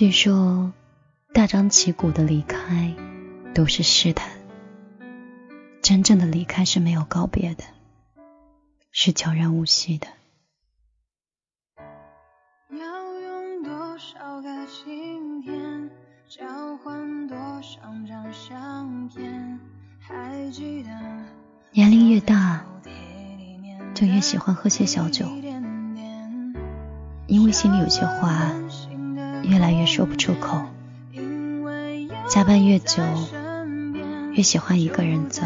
据说，大张旗鼓的离开都是试探，真正的离开是没有告别的，是悄然无息的。要用多少个晴天，交换多少张相片？还记得年龄越大，就越喜欢喝些小酒，因为心里有些话。越来越说不出口，加班越久，越喜欢一个人走，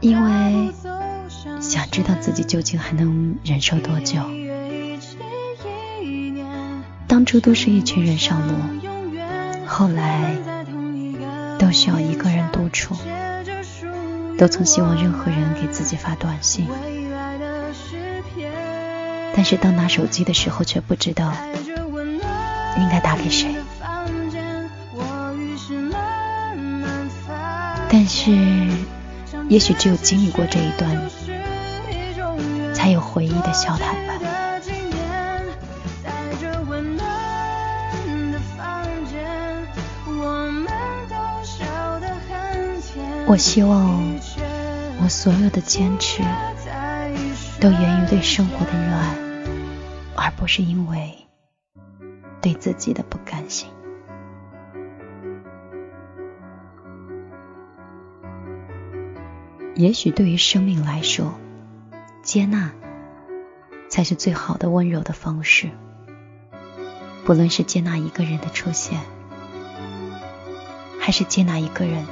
因为想知道自己究竟还能忍受多久。当初都是一群人上路，后来都需要一个人独处，都曾希望任何人给自己发短信，但是当拿手机的时候，却不知道。应该打给谁？但是，也许只有经历过这一段，才有回忆的笑谈吧。我希望我所有的坚持，都源于对生活的热爱，而不是因为。对自己的不甘心。也许对于生命来说，接纳才是最好的温柔的方式。不论是接纳一个人的出现，还是接纳一个人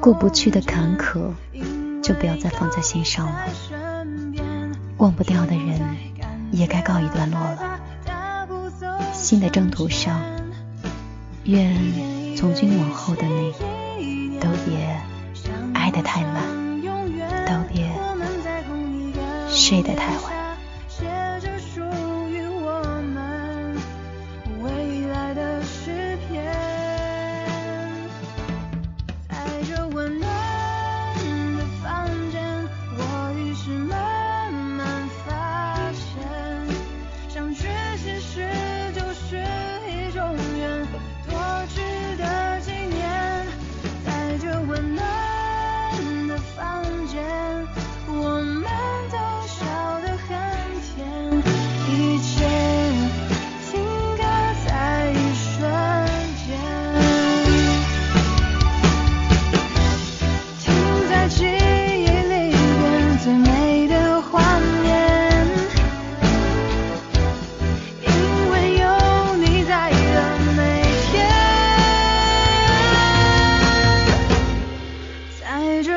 过不去的坎坷，就不要再放在心上了。忘不掉的人，也该告一段落了。新的征途上，愿从今往后的你，都别爱得太满，都别睡得太晚。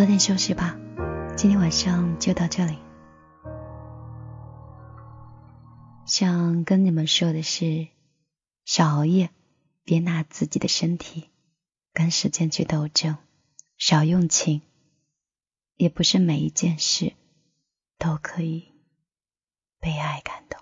早点休息吧，今天晚上就到这里。想跟你们说的是，少熬夜，别拿自己的身体跟时间去斗争，少用情，也不是每一件事都可以被爱感动。